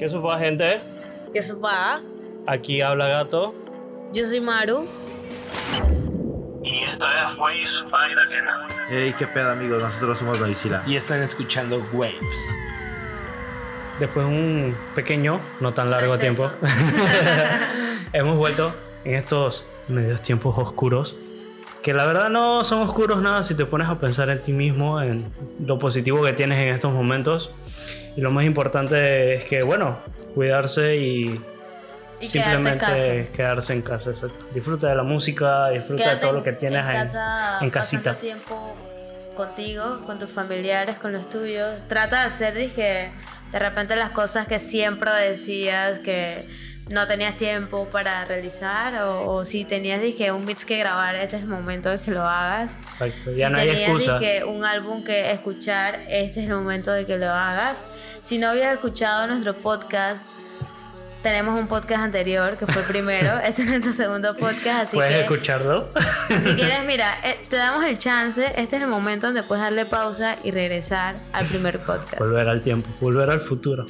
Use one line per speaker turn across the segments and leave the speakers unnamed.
¿Qué supa, gente?
¿Qué supa?
Aquí habla Gato.
Yo soy Maru.
Y esta fue su página ajena.
Hey, qué pedo, amigos. Nosotros somos Baisila.
Y están escuchando Waves.
Después de un pequeño, no tan largo tiempo, hemos vuelto en estos medios tiempos oscuros. Que la verdad no son oscuros nada si te pones a pensar en ti mismo, en lo positivo que tienes en estos momentos. Y lo más importante es que, bueno, cuidarse y,
Y
simplemente
en
quedarse en casa. exacto. Disfruta de la música, disfruta
Quédate
de todo lo que tienes
en, casa,
en casita.
tiempo contigo, con tus familiares, con los tuyos. Trata de hacer, dije, de repente las cosas que siempre decías que no tenías tiempo para realizar o, o si tenías, dije, un mix que grabar, este es el momento de que lo hagas.
Exacto, ya
si
no hay
tenías
excusa.
dije, un álbum que escuchar, este es el momento de que lo hagas. Si no habías escuchado nuestro podcast, tenemos un podcast anterior que fue el primero. este es nuestro segundo podcast, así
Puedes
que
escucharlo.
si quieres, mira, eh, te damos el chance. Este es el momento donde puedes darle pausa y regresar al primer podcast.
volver al tiempo, volver al futuro.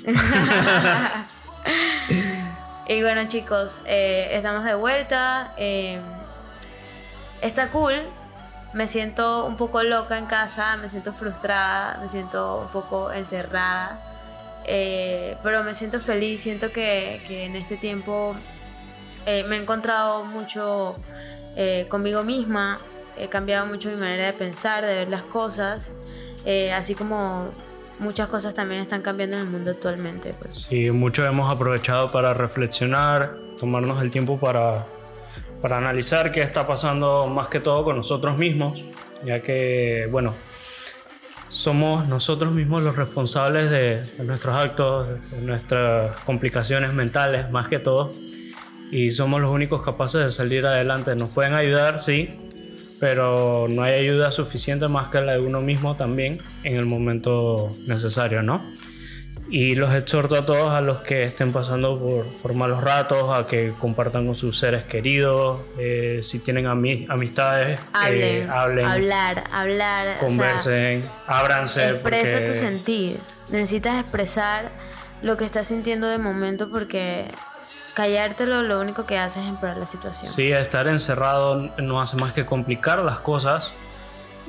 Y bueno, chicos, eh, estamos de vuelta. eh, está cool. Me siento un poco loca en casa, me siento frustrada, me siento un poco encerrada. Eh, pero me siento feliz, siento que, que en este tiempo eh, me he encontrado mucho eh, conmigo misma, he cambiado mucho mi manera de pensar, de ver las cosas, eh, así como muchas cosas también están cambiando en el mundo actualmente. Pues.
Sí, muchos hemos aprovechado para reflexionar, tomarnos el tiempo para, para analizar qué está pasando más que todo con nosotros mismos, ya que, bueno, somos nosotros mismos los responsables de, de nuestros actos, de nuestras complicaciones mentales, más que todo, y somos los únicos capaces de salir adelante. Nos pueden ayudar, sí, pero no hay ayuda suficiente más que la de uno mismo también en el momento necesario, ¿no? Y los exhorto a todos a los que estén pasando por, por malos ratos, a que compartan con sus seres queridos, eh, si tienen ami- amistades, eh,
Hablen,
hablen,
hablar, hablar. o sea,
conversen, ábranse.
expresa
porque-
tu sentir. Necesitas expresar lo que estás sintiendo de momento porque callártelo lo único que hace es empeorar la situación.
Sí, estar encerrado no hace más que complicar las cosas.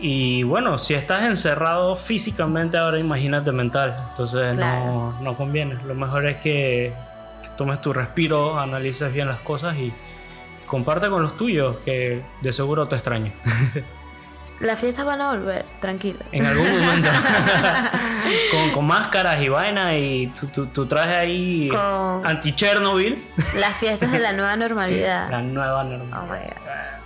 Y bueno, si estás encerrado físicamente, ahora imagínate mental. Entonces
Claro.
no, no conviene. Lo mejor es que, que tomes tu respiro, analices bien las cosas y comparte con los tuyos, que de seguro te extrañan.
Las fiestas van a volver, tranquilo.
En algún momento. con, con máscaras y vaina y tu, tu, tu traje ahí
Con-
anti-Chernobyl.
Las fiestas de la nueva normalidad.
La nueva
Oh
normal.
my god.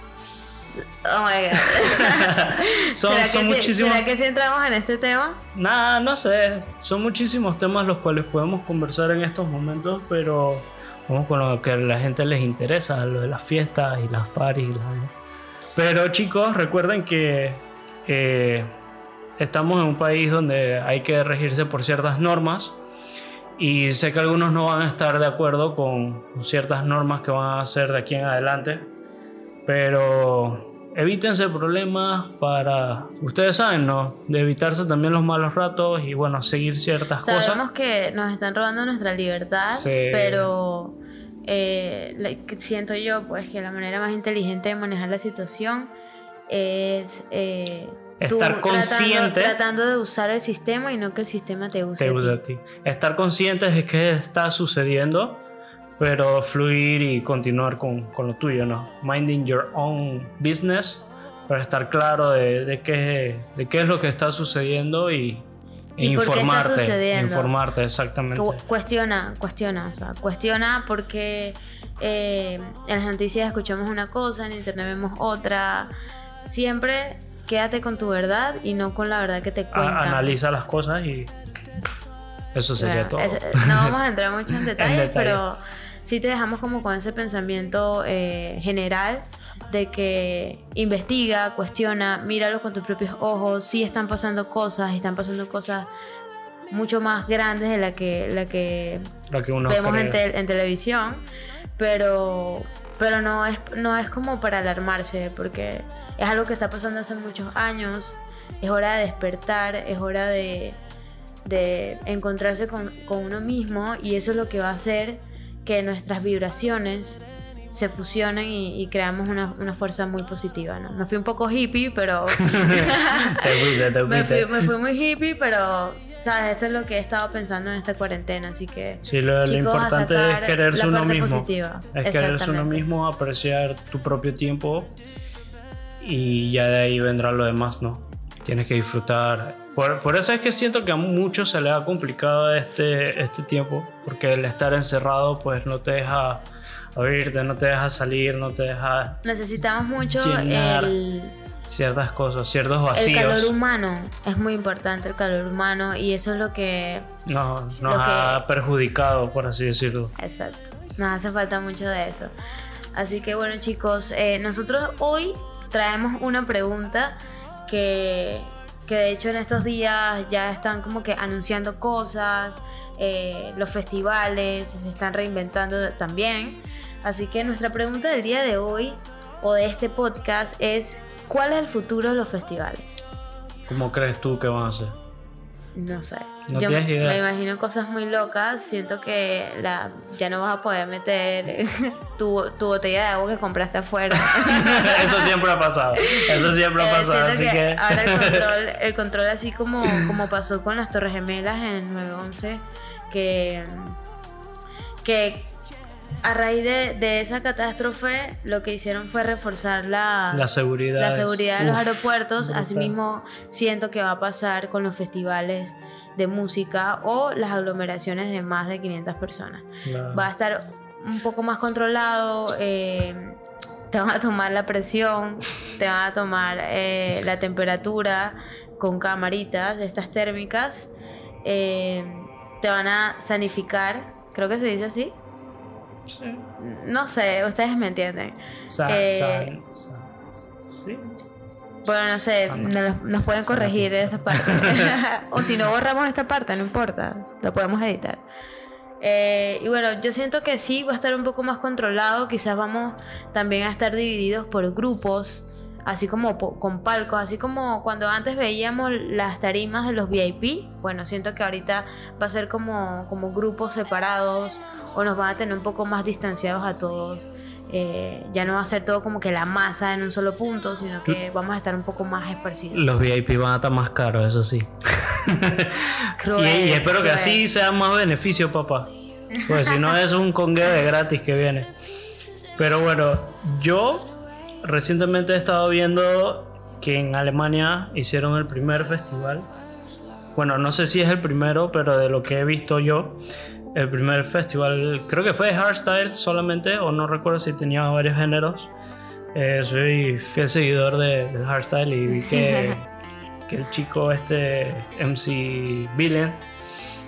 Oh my god.
Son,
¿Será,
son
que si,
muchísimos...
¿Será que si entramos en este tema?
Nada, no sé. Son muchísimos temas los cuales podemos conversar en estos momentos, pero vamos con lo que a la gente les interesa, lo de las fiestas y las parties. Pero chicos, recuerden que eh, estamos en un país donde hay que regirse por ciertas normas y sé que algunos no van a estar de acuerdo con ciertas normas que van a hacer de aquí en adelante, pero evítense problemas para, ustedes saben, ¿no? De evitarse también los malos ratos y bueno, seguir ciertas
Sabemos
cosas.
que nos están robando nuestra libertad,
Sí.
pero eh, siento yo pues que la manera más inteligente de manejar la situación es eh, tú
Estar consciente.
tratando, tratando de usar el sistema y no que el sistema te use.
Te
ti.
a ti. Estar conscientes de qué está sucediendo, pero fluir y continuar con, con lo tuyo, ¿no? Minding your own business, para estar claro de, de qué, de qué es lo que está sucediendo y, e
¿Y por qué está
informarte.
sucediendo?
Informarte, exactamente.
Cu- cuestiona, cuestiona, o sea, cuestiona porque eh, en las noticias escuchamos una cosa, en internet vemos otra. Siempre quédate con tu verdad y no con la verdad que te
A-
cuentan.
analiza las cosas y eso sería
Bueno,
todo.
es- no vamos a entrar mucho en detalles,
detalle.
pero sí te dejamos como con ese pensamiento eh, general de que investiga, cuestiona, míralo con tus propios ojos, sí están pasando cosas, están pasando cosas mucho más grandes de la que, la que
lo que uno
vemos en, tel- en televisión, pero, pero no, es, no es como para alarmarse, porque es algo que está pasando hace muchos años, es hora de despertar, es hora de, de encontrarse con, con uno mismo y eso es lo que va a hacer que nuestras vibraciones se fusionen y, y creamos una, una fuerza muy positiva, ¿no? Me fui un poco hippie, pero... Me, fui, me fui muy hippie, pero, ¿sabes? Esto es lo que he estado pensando en esta cuarentena, así que...
Sí, lo, lo
chicos, a
importante es quererse uno mismo.
positiva.
Es quererse uno mismo, apreciar tu propio tiempo y ya de ahí vendrá lo demás, ¿no? Tienes que disfrutar. Por, por eso es que siento que a muchos se les ha complicado este, este tiempo, porque el estar encerrado pues no te deja abrirte, no te deja salir, no te deja
Necesitamos mucho el,
ciertas cosas, ciertos
el
vacíos.
calor humano. Es muy importante el calor humano y eso es lo que...
No, nos
que-
ha perjudicado, por así decirlo.
Exacto. Nos hace falta mucho de eso. Así que bueno chicos, eh, nosotros hoy traemos una pregunta que, que de hecho en estos días ya están como que anunciando cosas, eh, los festivales se están reinventando también. Así que nuestra pregunta del día de hoy o de este podcast es, ¿cuál es el futuro de los festivales?
¿Cómo crees tú que van a ser?
No sé.
No
Yo
tienes idea.
me imagino cosas muy locas. Siento que la, ya no vas a poder meter tu, tu botella de agua que compraste afuera.
Eso siempre ha pasado. Eso siempre ha
Eh,
pasado. Así
que,
que.
ahora el control, el control así como, como pasó con las Torres Gemelas en el 911, que, que a raíz de, de esa catástrofe lo que hicieron fue reforzar la,
La seguridad
la seguridad de los
uf,
aeropuertos.
brutal.
Asimismo, siento que va a pasar con los festivales de música o las aglomeraciones de más de 500 personas.
Claro.
Va a estar un poco más controlado. eh, te van a tomar la presión, te van a tomar eh, la temperatura con camaritas de estas térmicas. eh, te van a sanificar, creo que se dice así.
Sí.
No sé, ustedes me entienden.
Sa-
Eh,
sa- sa- sí.
Bueno, no sé, nos, nos pueden corregir esta parte. o si no borramos esta parte, no importa, lo podemos editar. Eh, y bueno, yo siento que sí va a estar un poco más controlado, quizás vamos también a estar divididos por grupos, así como po- con palcos, así como cuando antes veíamos las tarimas de los VIP, bueno, siento que ahorita va a ser como, como grupos separados o nos van a tener un poco más distanciados a todos. Eh, ya no va a ser todo como que la masa en un solo punto, sino que vamos a estar un poco más esparcidos.
Los VIP van a estar más caros, eso sí.
Cruel,
y, y espero que
cruel.
así sea más beneficio, papá. Pues si no es un congue de gratis que viene. Pero bueno, yo recientemente he estado viendo que en Alemania hicieron el primer festival. Bueno, no sé si es el primero, pero de lo que he visto yo, el primer festival, creo que fue de hardstyle solamente, o no recuerdo si tenía varios géneros. Eh, soy fiel seguidor de, del hardstyle y vi que, que el chico este MC Villain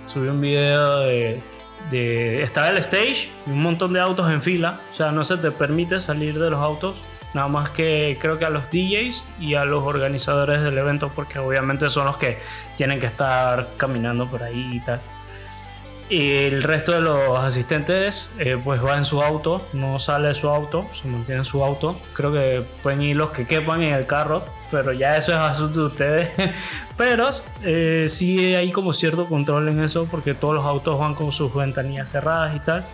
subió un video de, de estaba el stage y un montón de autos en fila o sea no se te permite salir de los autos nada más que creo que a los DJs y a los organizadores del evento porque obviamente son los que tienen que estar caminando por ahí y tal y el resto de los asistentes eh, pues va en su auto, no sale de su auto, se mantiene en su auto. Creo que pueden ir los que quepan en el carro, pero ya eso es asunto de ustedes. pero eh, sí hay como cierto control en eso porque todos los autos van con sus ventanillas cerradas y tal.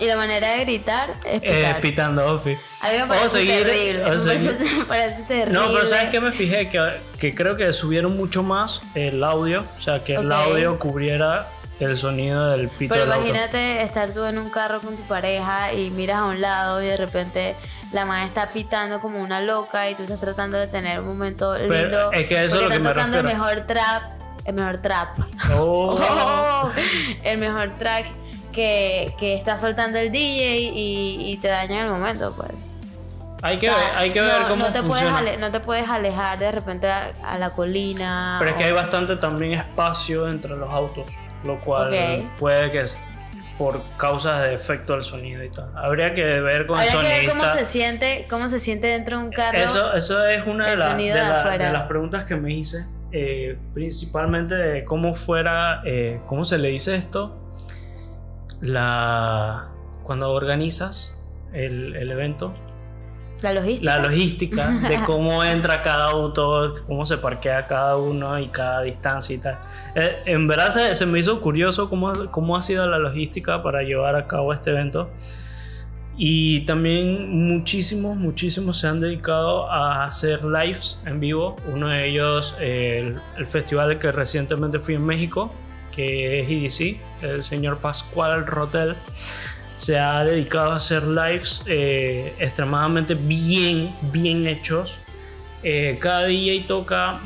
Y la manera de gritar es
Eh,
pitar.
pitando Ofi.
A mí me
O
parece
seguir-
terrible.
o
me,
seguir-
parece, me parece terrible.
No, pero ¿sabes qué me fijé? Que, que creo que subieron mucho más el audio, o sea, que el audio cubriera el sonido del pito
Pero
del auto.
imagínate estar tú en un carro con tu pareja y miras a un lado y de repente la madre está pitando como una loca y tú estás tratando de tener un momento
Pero
lindo.
es que eso es lo que me
tocando el mejor trap, el mejor trap.
Oh.
Oh, el mejor track que, que está soltando el DJ y, y te daña el momento, pues.
Hay que
O sea,
ver, hay que
no,
ver cómo
no te puedes ale- no te puedes alejar de repente a, a la colina.
Pero es que hay bastante también espacio entre los autos, lo cual puede que es por causas de efecto del sonido y tal. Habría que ver con el
que ver cómo
sonidista.
se siente, cómo se siente dentro de un carro.
Eso, eso es una de, la-
sonido
de
de
la-
afuera.
de las preguntas que me hice, eh, principalmente de cómo fuera, eh, ¿cómo se le dice esto? La cuando organizas el, el evento,
La logística.
la logística de cómo entra cada auto, cómo se parquea cada uno y cada distancia y tal. Eh, en verdad se, se me hizo curioso cómo, cómo ha sido la logística para llevar a cabo este evento. Y también muchísimos, muchísimos se han dedicado a hacer lives en vivo. Uno de ellos, el, el festival que recientemente fui en México, que es EDC, el señor Pascual Rotel, se ha dedicado a hacer lives eh, extremadamente bien, bien hechos. Eh, cada DJ toca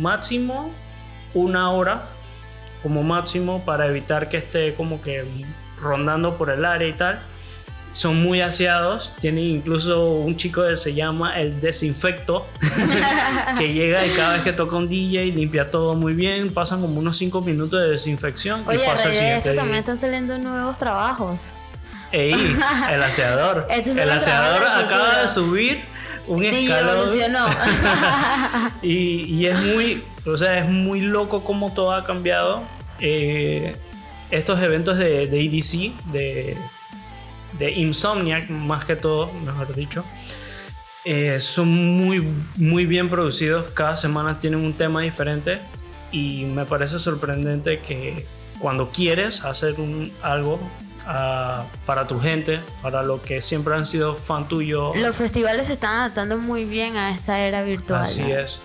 máximo una hora, como máximo, para evitar que esté como que rondando por el área y tal son muy aseados. Tienen incluso un chico que se llama el desinfecto, que llega y cada vez que toca un DJ limpia todo muy bien. Pasan como unos 5 minutos de desinfección.
Oye,
y pasa el siguiente
esto también están saliendo nuevos trabajos.
Ey, el aseador. El aseador acaba de subir un escalón.
evolucionó.
Y, y es muy, o sea, es muy loco cómo todo ha cambiado. Eh, estos eventos de, de EDC, de, de Insomniac, más que todo, mejor dicho, eh, son muy, muy bien producidos. Cada semana tienen un tema diferente y me parece sorprendente que cuando quieres hacer un, algo para tu gente, para lo que siempre han sido fan tuyo,
Los festivales se están adaptando muy bien a esta era virtual.
así
¿no?
es.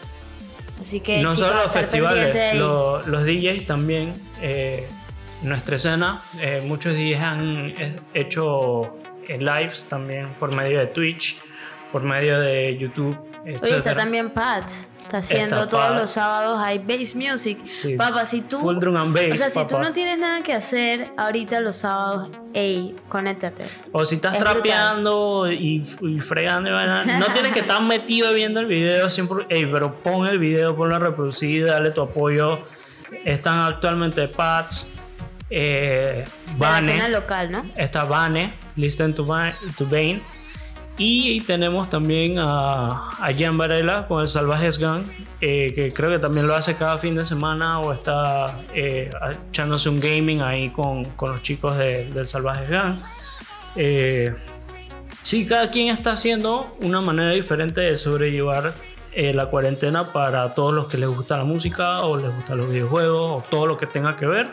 Así que
no
chicos,
solo los festivales, los DJs también. eh, nuestra escena, eh, muchos DJs han eh, hecho eh, lives también por medio de Twitch, por medio de YouTube,
Oye, está también Pats. Está haciendo todos los sábados hay bass music.
Sí.
Papá, si tú.
Full drum and bass,
o sea, si tú no tienes nada que hacer ahorita los sábados, ey, conéctate.
O si estás
Es
trapeando y, y fregando, y no tienes que estar metido viendo el video siempre. Ey, pero pon el video, ponlo a reproducir, dale tu apoyo. Están actualmente Pats, eh,
De la local, ¿no?
está Vane, Listen to, to Bane. Y tenemos también a, a Jan Varela con el Salvajes Gang, eh, que creo que también lo hace cada fin de semana o está eh, echándose un gaming ahí con, con los chicos de- del Salvajes Gang. Eh, sí, cada quien está haciendo una manera diferente de sobrellevar eh, la cuarentena para todos los que les gusta la música o les gustan los videojuegos o todo lo que tenga que ver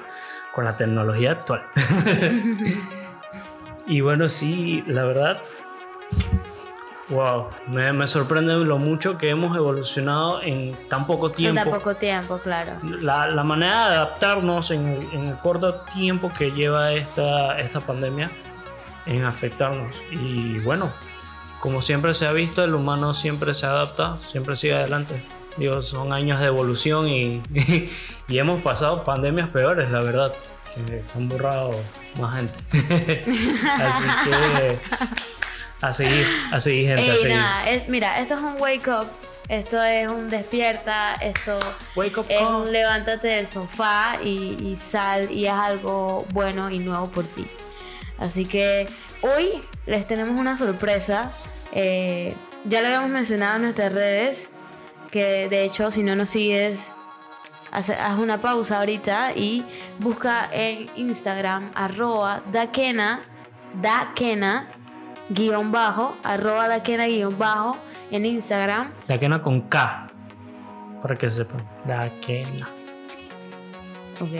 con la tecnología actual. y bueno, sí, la verdad, wow, me, me sorprende lo mucho que hemos evolucionado en tan poco
En
tiempo.
tan poco tiempo, claro.
La, la manera de adaptarnos en el, en el corto tiempo que lleva esta, esta pandemia en afectarnos. Y bueno, como siempre se ha visto, el humano siempre se adapta, siempre sigue adelante. Digo, son años de evolución y, y hemos pasado pandemias peores, la verdad, que han borrado más gente. Así que a seguir, a seguir, gente, a
Ey,
seguir.
nada, es, mira, esto es un wake up, esto es un despierta, esto
Wake up
es
call.
un levántate del sofá y, y sal y haz algo bueno y nuevo por ti. Así que hoy les tenemos una sorpresa. eh, ya lo habíamos mencionado en nuestras redes, que de hecho si no nos sigues, haz, haz una pausa ahorita y busca en Instagram arroba daquena, daquena, guion bajo, arroba daquena guion bajo en Instagram.
Daquena con K, para que sepan. Daquena.
Ok.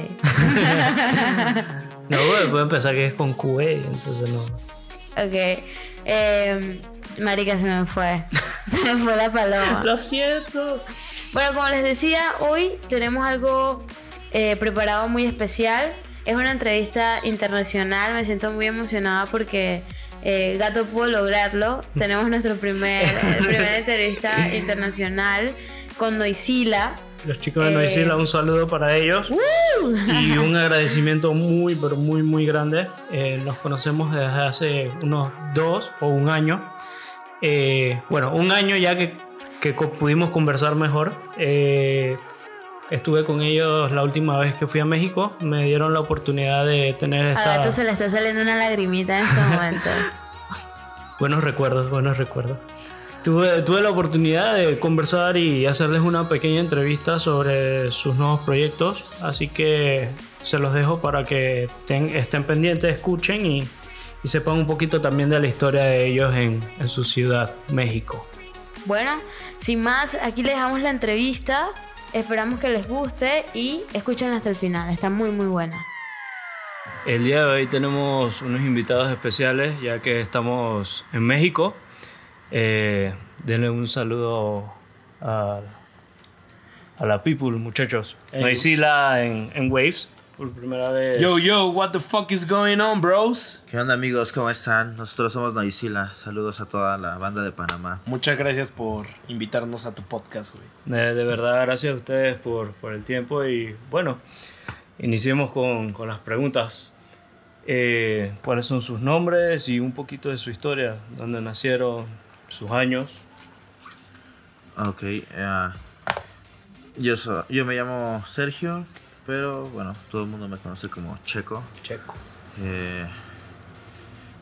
No, porque pueden pensar que es con QE, entonces no.
Ok. Eh, marica, se me fue. Se me fue la paloma.
Lo siento.
Bueno, como les decía, hoy tenemos algo eh, preparado muy especial. Es una entrevista internacional. Me siento muy emocionada porque eh, Gato pudo lograrlo. Tenemos nuestra primer, eh, primera entrevista internacional con Noisila.
Los chicos de
Eh.
Noisila, un saludo para ellos. Y un agradecimiento muy, pero muy, muy grande. Eh, nos conocemos desde hace unos dos o un año. Eh, bueno, un año ya que, pudimos conversar mejor. Estuve con ellos la última vez que fui a México. Me dieron la oportunidad de tener
A
esta...
Gato se le está saliendo una lagrimita en este momento.
Buenos recuerdos, buenos recuerdos. Tuve, tuve la oportunidad de conversar y hacerles una pequeña entrevista sobre sus nuevos proyectos, así que se los dejo para que ten- estén pendientes, escuchen y, y sepan un poquito también de la historia de ellos en, en su ciudad, México.
Bueno, sin más, aquí les dejamos la entrevista. Esperamos que les guste y escuchen hasta el final. Está muy, muy buena.
El día de hoy tenemos unos invitados especiales ya que estamos en México. Eh, denle un saludo a, a la people, muchachos.
Hey.
Noisila en, en Waves por primera vez.
Yo, yo, what the fuck is going on, bros?
¿Qué onda amigos? ¿Cómo están? Nosotros somos Noisila. Saludos a toda la banda de Panamá.
Muchas gracias por invitarnos a tu podcast, güey.
De, de verdad, gracias a ustedes por, por el tiempo y bueno, iniciemos con, con las preguntas. Eh, ¿Cuáles son sus nombres y un poquito de su historia? ¿Dónde nacieron? ¿Sus años?
Ok. eh, yo, so- yo me llamo Sergio, pero bueno, todo el mundo me conoce como Checo.
Checo.
Eh,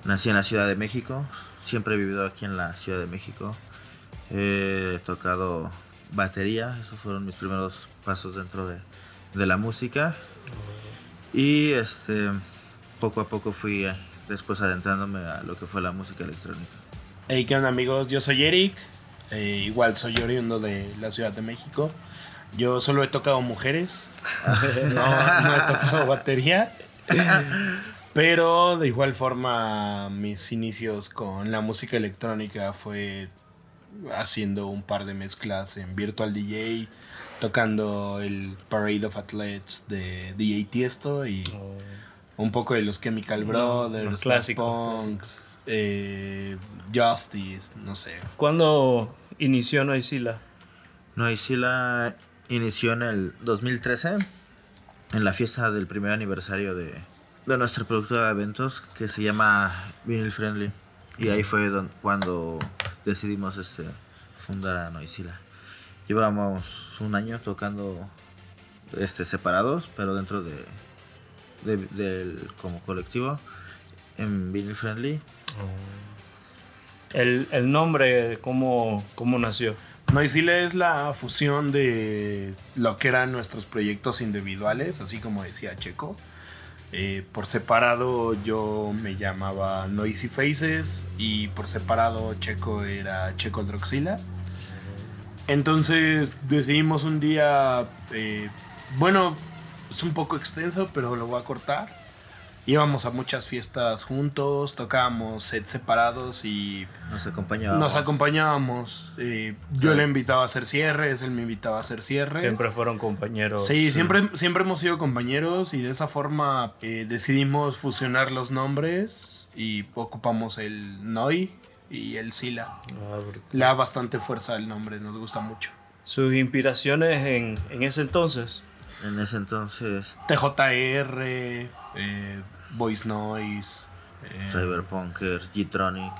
nací en la Ciudad de México. Siempre he vivido aquí en la Ciudad de México. He tocado batería. Esos fueron mis primeros pasos dentro de, de la música. Y este poco a poco fui eh, después adentrándome a lo que fue la música electrónica.
Hey, ¿qué onda, amigos? Yo soy Eric. eh, igual soy oriundo de la Ciudad de México. Yo solo he tocado mujeres. no, no he tocado batería. Pero de igual forma, mis inicios con la música electrónica fue haciendo un par de mezclas en Virtual DJ, tocando el Parade of Athletes de DJ Tiesto y un poco de los Chemical Brothers,
los clásicos,
Punk, eh, Justice, no sé.
¿Cuándo inició Noisila?
Noisila inició en el 2013 en la fiesta del primer aniversario de, de nuestra productora de eventos que se llama Vinyl Friendly. Y ahí fue don- cuando decidimos este, fundar a Noisila. Llevábamos un año tocando este, separados, pero dentro de, de- del como colectivo en Vinyl Friendly.
El, el nombre, ¿cómo, ¿cómo nació?
Noisila es la fusión de lo que eran nuestros proyectos individuales, así como decía Checo. Eh, por separado yo me llamaba Noisy Faces y por separado Checo era Checo Droxila. Entonces decidimos un día, eh, bueno, es un poco extenso, pero lo voy a cortar. Íbamos a muchas fiestas juntos, tocábamos sets separados y
Nos acompañaba.
nos acompañábamos. eh, yo le invitaba a hacer cierres, él me invitaba a hacer cierres.
Siempre fueron compañeros.
Sí, siempre, siempre hemos sido compañeros y de esa forma eh, decidimos fusionar los nombres y ocupamos el Noi y el Sila.
Ah.
Le da bastante fuerza el nombre, nos gusta mucho.
Sus inspiraciones en, en ese entonces.
En ese entonces,
TJR, eh, Voice Noise, eh,
Cyberpunkers, G-Tronic.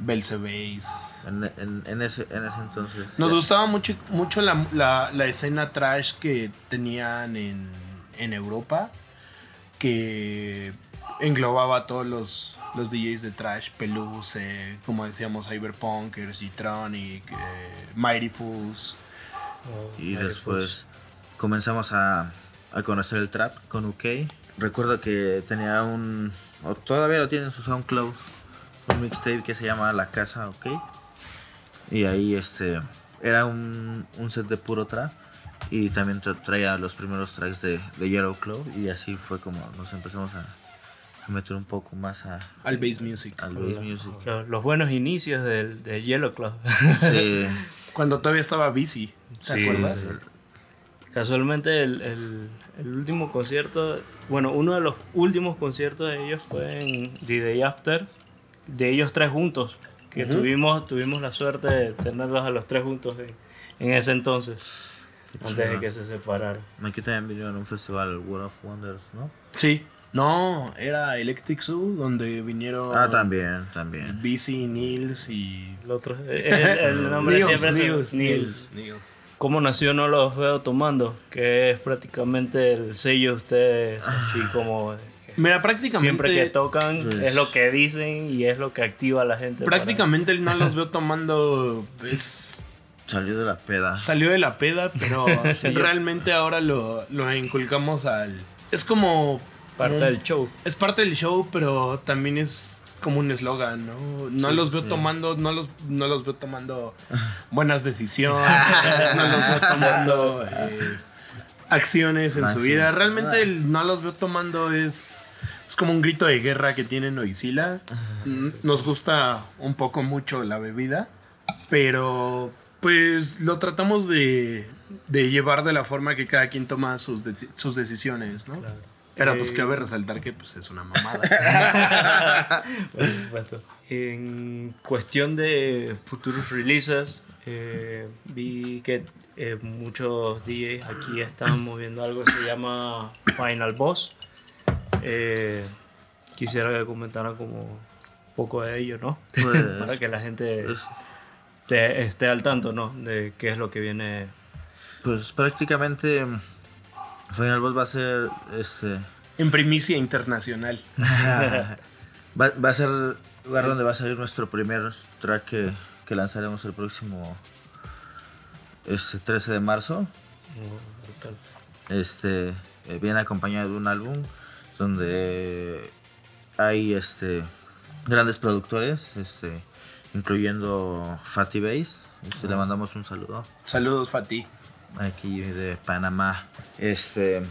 Belzebase.
En, en, en ese, en ese entonces.
Nos gustaba mucho, mucho la, la- la escena trash que tenían en, en Europa, que englobaba a todos los, los DJs de trash, Peluce, como decíamos, Cyberpunkers, G-Tronic, eh, Mighty Fools.
Y después comenzamos a, a conocer el trap con UK. Recuerdo que tenía un. O todavía lo tiene en su SoundCloud. Un mixtape que se llama La Casa OK. Y ahí este. Era un, un set de puro trap. Y también tra- traía los primeros tracks de, de Yellow Claw. Y así fue como nos empezamos a, a meter un poco más a,
Al bass music.
al bass music.
Los, los buenos inicios del, de Yellow.
Sí,
Cuando todavía estaba busy. ¿Te
Sí,
acuerdas?
sí. Casualmente el, el- el último concierto, bueno, uno de los últimos conciertos de ellos fue en The Day After, de ellos tres juntos, que tuvimos, tuvimos la suerte de tenerlos a los tres juntos en, en ese entonces, antes de que se separaran.
aquí también vinieron a un festival World of Wonders, ¿no?
Sí. No, era Electric Zoo, donde vinieron
Ah, también, también.
Busy, Nils y...
El otro, el, el nombre
Nils,
siempre es
Nils.
Nils,
Nils.
¿Cómo nació No los veo tomando? Que es prácticamente el sello de ustedes, así como... que
Mira, prácticamente...
Siempre que tocan es lo que dicen y es lo que activa a la gente. para-
Prácticamente el no los veo tomando. Es,
Salió de la peda.
salió de la peda, pero realmente ahora lo, lo inculcamos al. Es como
Parte del show.
Es parte del show, pero también es como un eslogan, ¿no? No los veo tomando, no los, no los veo tomando buenas decisiones, no los veo tomando eh, acciones en su vida. Realmente el no los veo tomando es, es como un grito de guerra que tienen Oisila. Mm, Nos gusta un poco mucho la bebida, pero pues lo tratamos de, de llevar de la forma que cada quien toma sus, de- sus decisiones, ¿no? Pero pues
Eh,
cabe resaltar que pues es una mamada.
Por supuesto. En cuestión de futuros releases, eh, vi que eh, muchos DJs aquí están moviendo algo que se llama Final Boss. Eh, quisiera que comentaran como un poco de ello, ¿no?
Pues,
Para que la gente te- esté al tanto, ¿no? De qué es lo que viene.
pues prácticamente Final Boss va a ser este
en primicia internacional.
va, va a ser lugar donde va a salir nuestro primer track que, que lanzaremos el próximo este 13 de marzo. Este eh, viene acompañado de un álbum donde hay este grandes productores, este incluyendo Fatty Bass. Este, Le mandamos un saludo
Saludos, Fati.
Aquí de Panamá. Este,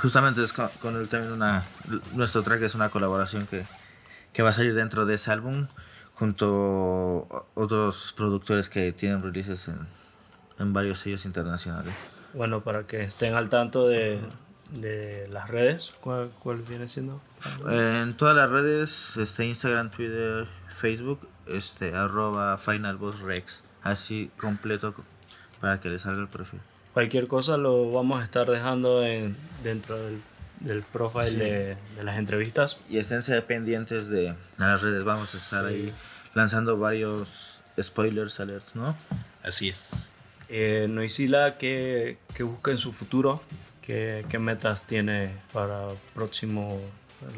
justamente es con, con él también una, nuestro track es una colaboración que, que va a salir dentro de ese álbum junto a otros productores que tienen releases en, en varios sellos internacionales.
Bueno, para que estén al tanto de, de las redes, ¿cuál, cuál viene siendo?
En todas las redes, este, Instagram, Twitter, Facebook, este, arroba Final Boss Rex, así completo co- para que les salga el perfil.
Cualquier cosa lo vamos a estar dejando en, dentro del, del profile de, de las entrevistas.
Y esténse pendientes de las redes, vamos a estar ahí lanzando varios spoilers alerts, ¿no?
Así es.
Eh, Noisila, ¿qué, qué busca en su futuro? ¿Qué, ¿Qué metas tiene para próximo,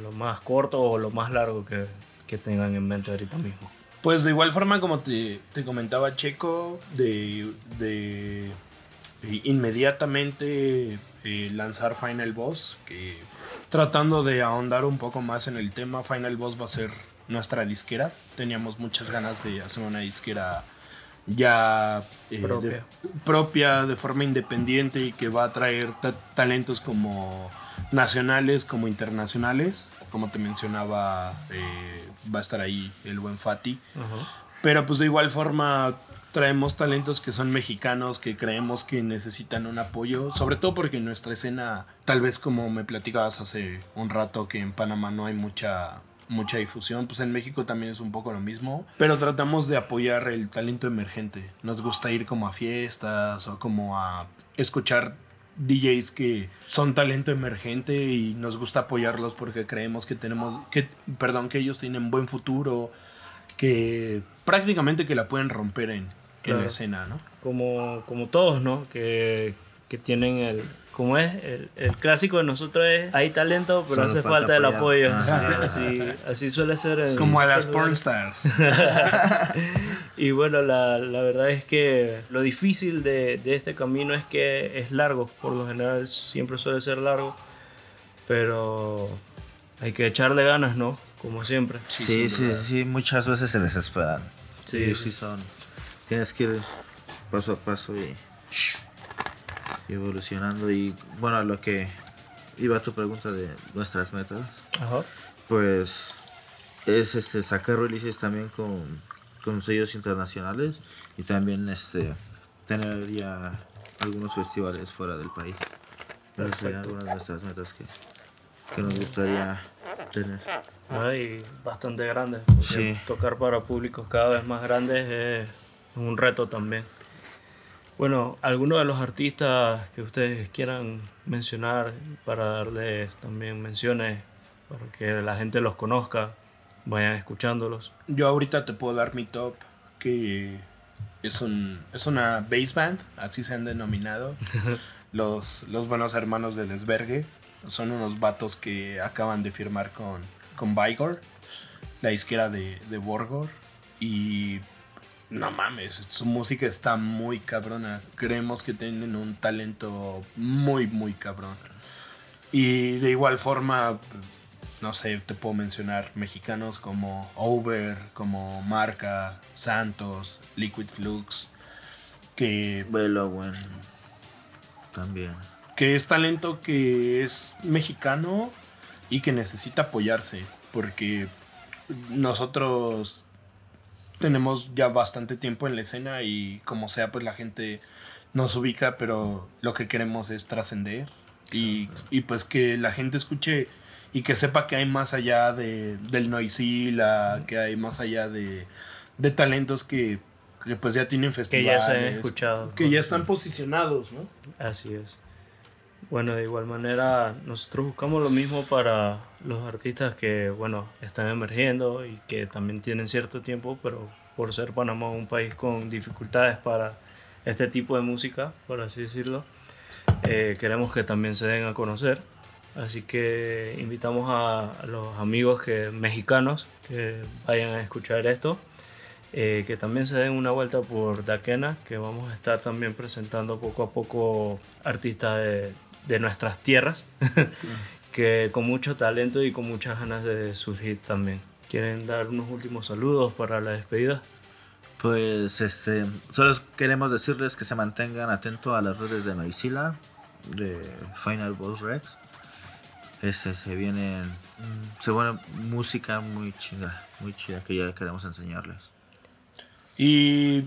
lo más corto o lo más largo que, que tengan en mente ahorita mismo?
Pues de igual forma como te, te comentaba Checo, de de inmediatamente eh, lanzar Final Boss, que tratando de ahondar un poco más en el tema, Final Boss va a ser nuestra disquera. Teníamos muchas ganas de hacer una disquera ya eh,
Propia.
de, propia, de forma independiente y que va a traer ta- talentos como nacionales como internacionales. Como te mencionaba, eh, va a estar ahí el buen Fati. Pero pues de igual forma traemos talentos que son mexicanos, que creemos que necesitan un apoyo, sobre todo porque nuestra escena, tal vez como me platicabas hace un rato que en Panamá no hay mucha mucha difusión, pues en México también es un poco lo mismo, pero tratamos de apoyar el talento emergente. Nos gusta ir como a fiestas o como a escuchar DJs que son talento emergente y nos gusta apoyarlos porque creemos que tenemos que perdón, que ellos tienen buen futuro, que prácticamente que la pueden romper en, en
Claro.
la escena, ¿no?
Como, como todos, ¿no? Que, que tienen el... Como es, el, el clásico de nosotros es, hay talento, pero
Solo
hace
falta
falta el apoyo. Sí, así, así suele ser. en
Como a las porn stars.
Y bueno, la, la verdad es que lo difícil de, de este camino es que es largo, por lo general siempre suele ser largo, pero hay que echarle ganas, ¿no? Como siempre.
Sí, sí, sí, muchas veces se desesperan.
Sí.
Sí, sí son. Tienes que ir paso a paso y, y evolucionando. Y bueno, a lo que iba tu pregunta de nuestras metas,
Ajá.
pues es este sacar releases también con, con sellos internacionales y también este tener ya algunos festivales fuera del país. Esas serían algunas de nuestras metas que, que nos gustaría tener.
¿no? Y bastante grandes,
Sí.
tocar para públicos cada vez más grandes es un reto también. Bueno, algunos de los artistas que ustedes quieran mencionar para darles también menciones, para que la gente los conozca, vayan escuchándolos.
Yo ahorita te puedo dar mi top, que es, un, es una bass band, así se han denominado. los, los buenos hermanos del Esbergue. Son unos vatos que acaban de firmar con, con Vigor, la disquera de, de Borgor. Y no mames, su música está muy cabrona. Creemos que tienen un talento muy, muy cabrón. Y de igual forma, no sé, te puedo mencionar mexicanos como Over, como Marca, Santos, Liquid Flux, que,
Velo, bueno. También.
que es talento que es mexicano y que necesita apoyarse, porque nosotros tenemos ya bastante tiempo en la escena y como sea, pues la gente nos ubica, pero lo que queremos es trascender y, y pues que la gente escuche y que sepa que hay más allá de, del Noisila, que hay más allá de, de talentos que, que pues ya tienen
Que
festivales.
ya se han escuchado.
Que ya están posicionados, ¿no?
Así es. Bueno, de igual manera, nosotros buscamos lo mismo para los artistas que, bueno, están emergiendo y que también tienen cierto tiempo, pero por ser Panamá un país con dificultades para este tipo de música, por así decirlo, eh, queremos que también se den a conocer. Así que invitamos a, los amigos que, mexicanos que vayan a escuchar esto. Eh, que también se den una vuelta por Daquena, que vamos a estar también presentando poco a poco artistas de, de nuestras tierras, que con mucho talento y con muchas ganas de surgir también. ¿Quieren dar unos últimos saludos para la despedida?
Pues este, solo queremos decirles que se mantengan atentos a las redes de Noisila, de Final Boss Rex. Este, se vienen, mm, se viene música muy chida, muy chida que ya queremos enseñarles.
Y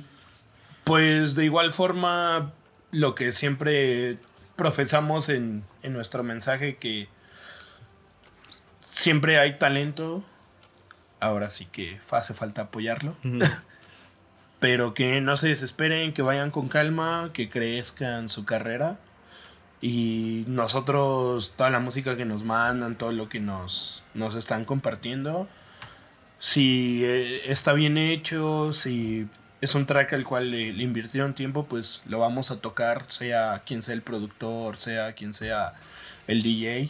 pues de igual forma, lo que siempre profesamos en, en nuestro mensaje, que siempre hay talento, ahora sí que hace falta apoyarlo, pero que no se desesperen, que vayan con calma, que crezcan su carrera. Y nosotros, toda la música que nos mandan, todo lo que nos, nos están compartiendo, si eh, está bien hecho, si es un track al cual le, le invirtieron tiempo, pues lo vamos a tocar, sea quien sea el productor, sea quien sea el DJ.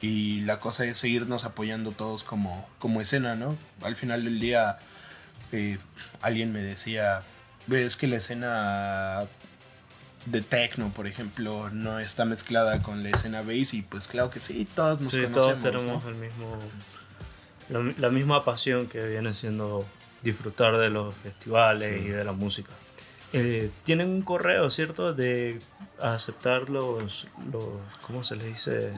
Y la cosa es seguirnos apoyando todos como, como escena, ¿no? Al final del día, eh, alguien me decía, ves que la escena de techno, por ejemplo, no está mezclada con la escena bass y pues claro que sí, todos nos
Sí, todos tenemos
¿no?
el mismo, la, la misma pasión que viene siendo disfrutar de los festivales y de la música. Eh, tienen un correo, ¿cierto? De aceptar los, los ¿cómo se les dice?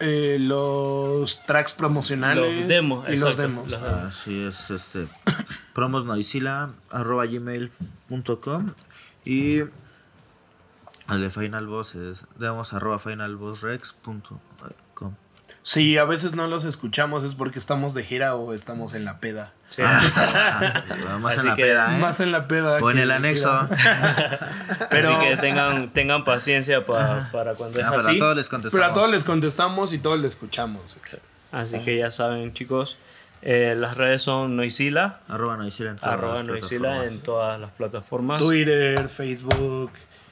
Eh, los tracks promocionales
Los demos,
y los
exacto,
demos.
los demos.
Así es, este, promosnoisila arroba gmail.com y el de Final Boss es demos arroba finalbossrex.com.
Si a veces no los escuchamos es porque estamos de gira o estamos en la peda.
Sí.
Más
Así
en la
que
peda, ¿eh?
Más en la peda.
O en el anexo.
Pero,
Así que tengan, tengan paciencia pa- para cuando es
Ah, pero
así.
a todos les contestamos.
pero a todos les contestamos y todos les escuchamos.
Así que ya saben, chicos. eh, las redes son Noisila,
Arroba Noisila en todas
arroba
las
Noisila en
plataformas.
todas las plataformas.
Twitter, Facebook,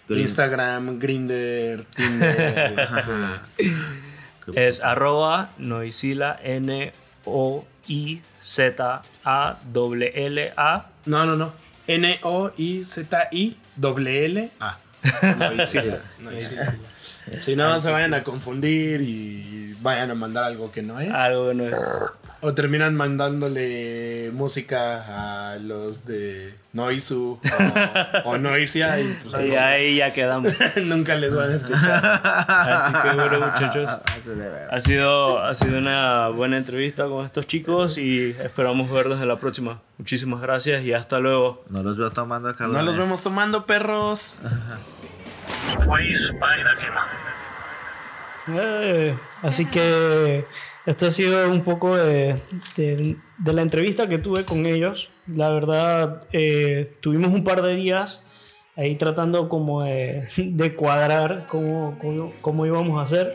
Green.
Instagram, Grinder, Tinder.
Es arroba Noisila N O I Z A L L A.
no, no, no. N-O-I-Z-I W L A. Noisila. Noisila. Si no, se vayan a confundir y vayan a mandar algo que no es.
Algo que no es.
O terminan mandándole música a los de Noisu o, o Noisia y pues
Y ahí ya quedamos.
nunca les van a escuchar.
Así que bueno, muchachos. Ha sido, ha sido una buena entrevista con estos chicos y esperamos verlos en la próxima. Muchísimas gracias y hasta luego.
No los veo tomando, cabrón.
No los vemos tomando perros.
Eh, así que esto ha sido un poco de, de- de la entrevista que tuve con ellos. La verdad, eh, tuvimos un par de días ahí tratando como de, de cuadrar cómo, cómo, cómo íbamos a hacer.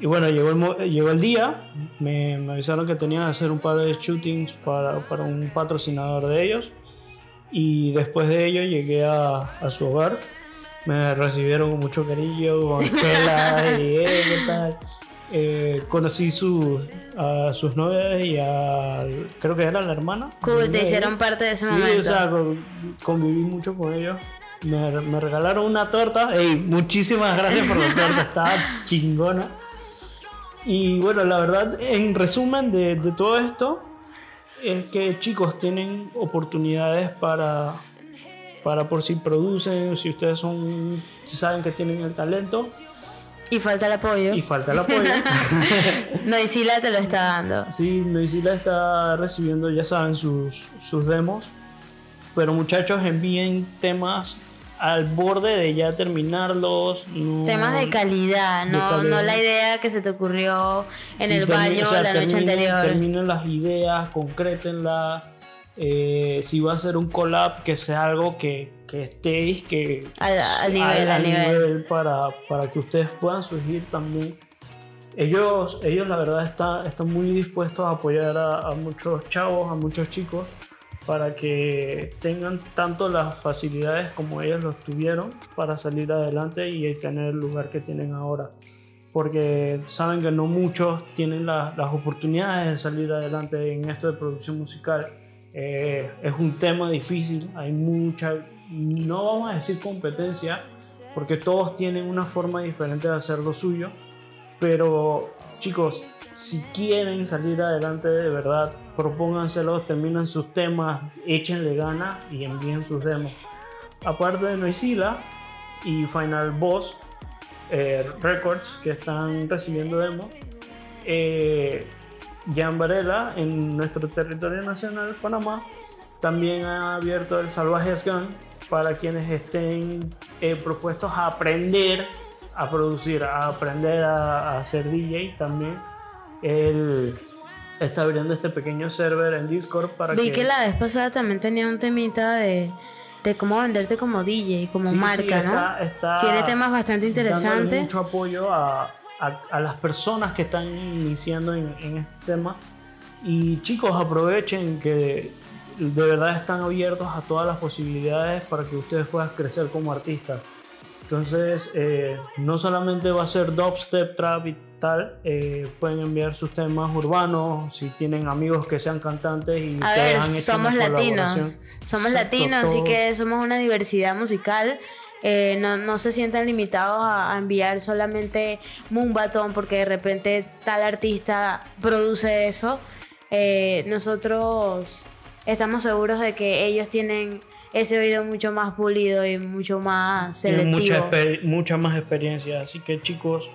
Y bueno, llegó el, llegó el día, me, me avisaron que tenían que hacer un par de shootings para, para un patrocinador de ellos. Y después de ello llegué a, a su hogar. Me recibieron con mucho cariño, con chela y eh, ¿qué tal? Eh, conocí su, a sus novias y a. Creo que era la hermana.
Cool, te
ella.
hicieron parte de ese
Sí,
momento.
o sea, con- conviví mucho con ellos. Me, me regalaron una torta. Ey, muchísimas gracias por la torta, estaba chingona. Y bueno, la verdad, en resumen de, de todo esto, es que chicos tienen oportunidades para, para por si producen, si ustedes son, si saben que tienen el talento
Y falta el apoyo.
y falta el apoyo.
No, y Sila te lo está dando.
Sí, Noisila está recibiendo, ya saben, sus, sus demos. Pero muchachos, envíen temas al borde de ya terminarlos. no-
Temas de calidad,
De
no,
calidad.
no la idea que se te ocurrió en
Sí,
el baño
o sea,
la noche anterior.
Terminen las ideas, concrétenlas. Eh, si va a ser un collab, que sea algo que, que estéis, que
Al- al nivel, al nivel.
para, para que ustedes puedan surgir también. Ellos, ellos la verdad están, están muy dispuestos a apoyar a, a muchos chavos, a muchos chicos, para que tengan tanto las facilidades como ellos los tuvieron para salir adelante y tener el lugar que tienen ahora. Porque saben que no muchos tienen la- las oportunidades de salir adelante en esto de producción musical. Eh, es un tema difícil, hay mucha, no vamos a decir competencia, porque todos tienen una forma diferente de hacer lo suyo, pero chicos, si quieren salir adelante de verdad, propónganselo, terminen sus temas, échenle ganas y envíen sus demos. Aparte de Noisila y Final Boss eh, Records que están recibiendo demos, eh, Varela en nuestro territorio nacional, Panamá, también ha abierto el Salvajes Gun para quienes estén eh, propuestos a aprender a producir, a aprender a, a ser DJ también. Él está abriendo este pequeño server en Discord para
Vi
que...
que la vez pasada también tenía un temita de, de cómo venderte como DJ, como
Sí, sí,
marca,
está-
¿no?
está
Tiene temas bastante interesantes.
mucho apoyo a, a- a las personas que están iniciando en, en este tema. Y chicos, aprovechen que de verdad están abiertos a todas las posibilidades para que ustedes puedan crecer como artistas. Entonces, eh, no solamente va a ser dubstep, trap y tal, eh, pueden enviar sus temas urbanos, si tienen amigos que sean cantantes y
A ver,
han hecho
somos latinos. Somos
Exacto,
latinos, así
todo-
que somos una diversidad musical. Eh, no, no se sientan limitados a, a enviar solamente Moonbaton porque de repente tal artista produce eso. Eh, nosotros estamos seguros de que ellos tienen ese oído mucho más pulido y mucho más
mucha,
selectivo.
exper- mucha más experiencia. Así que chicos,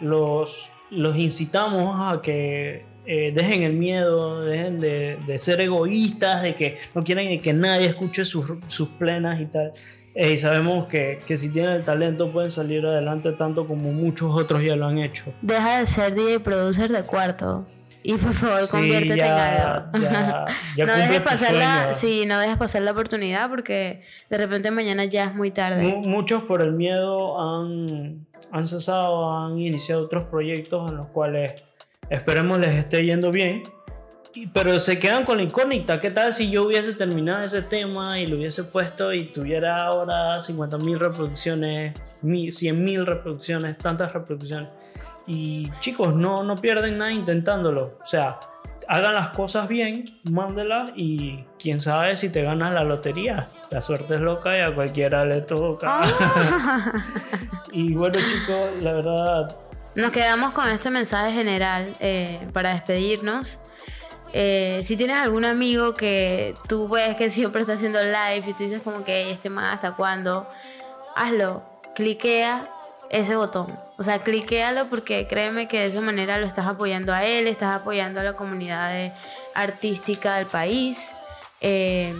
los, los incitamos a que eh, dejen el miedo, dejen de, de ser egoístas, de que no quieren que nadie escuche sus, sus plenas y tal. Eh, y sabemos que, que si tienen el talento pueden salir adelante tanto como muchos otros ya lo han hecho.
Deja de ser DJ producer de cuarto. Y por favor,
Sí,
conviértete en
ya-
algo.
ya- ya
no dejes pasar la, sí, no dejes pasar la oportunidad porque de repente mañana ya es muy tarde.
Mu- muchos por el miedo han, han cesado, han iniciado otros proyectos en los cuales esperemos les esté yendo bien. Pero se quedan con la incógnita. ¿Qué tal si yo hubiese terminado ese tema y lo hubiese puesto y tuviera ahora 50.000 reproducciones, 100.000 reproducciones, tantas reproducciones? Y chicos, no, no pierden nada intentándolo. O sea, hagan las cosas bien, mándelas y quién sabe si te ganas la lotería. La suerte es loca y a cualquiera le toca. y bueno chicos, la verdad,
Nos quedamos con este mensaje general eh, para despedirnos. Eh, si tienes algún amigo que tú ves que siempre está haciendo live y tú dices como que "Ey, este man hasta cuándo, hazlo, cliquea ese botón. O sea, cliquéalo porque créeme que de esa manera lo estás apoyando a él, estás apoyando a la comunidad artística del país. Eh,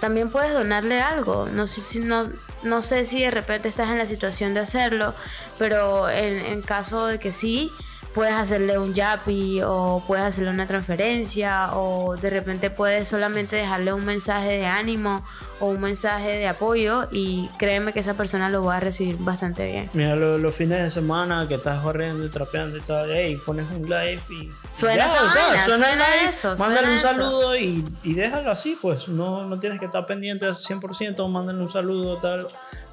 también puedes donarle algo. No sé si no, no sé si de repente estás en la situación de hacerlo, pero en caso de que sí, puedes hacerle un yapi o puedes hacerle una transferencia o de repente puedes solamente dejarle un mensaje de ánimo o un mensaje de apoyo y créeme que esa persona lo va a recibir bastante bien.
mira lo- los, fines de semana que estás corriendo y trapeando y tal, hey, pones un live y.
Suena esa
o sea,
vaina,
suena
suena
live,
eso,
Mándale
suena
un
eso.
saludo y, y déjalo así, pues. No, no tienes que estar pendiente al 100%, mándale un saludo, tal.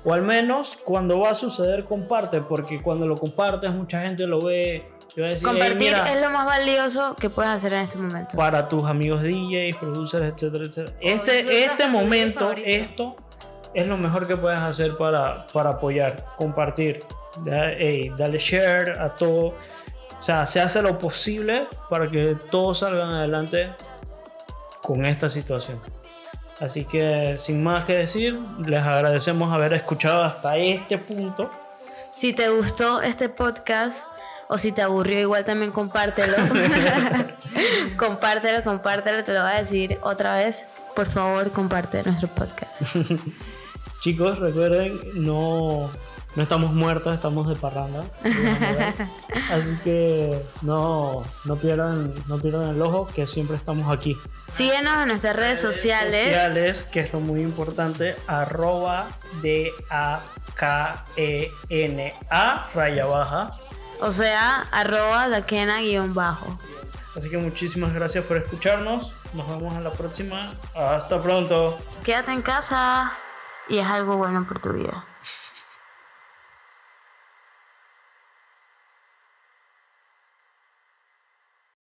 O al menos cuando va a suceder, comparte, porque cuando lo compartes, mucha gente lo ve. "Hey,
Compartir
mira,
es lo más valioso que puedes hacer en este momento.
para tus amigos DJs, producers, etcétera, etcétera. Este, este momento, esto es lo mejor que puedes hacer para, para apoyar, compartir. Da- ey, dale share a todo. O sea, se hace lo posible para que todos salgan adelante con esta situación. Así que sin más que decir, les agradecemos haber escuchado hasta este punto.
Si te gustó este podcast o si te aburrió, igual también compártelo. compártelo, compártelo, te lo voy a decir otra vez. Por favor, comparte nuestro podcast.
Chicos, recuerden, no, no estamos muertos, estamos de parranda. Así que no, no, pierdan, no pierdan el ojo, que siempre estamos aquí.
Síguenos en nuestras redes sociales.
Sociales, que es lo muy importante, arroba D-A-K-E-N-A, raya baja.
O sea, arroba daquena guion bajo.
Así que muchísimas gracias por escucharnos. Nos vemos en la próxima. Hasta pronto.
Quédate en casa y es algo bueno por tu vida.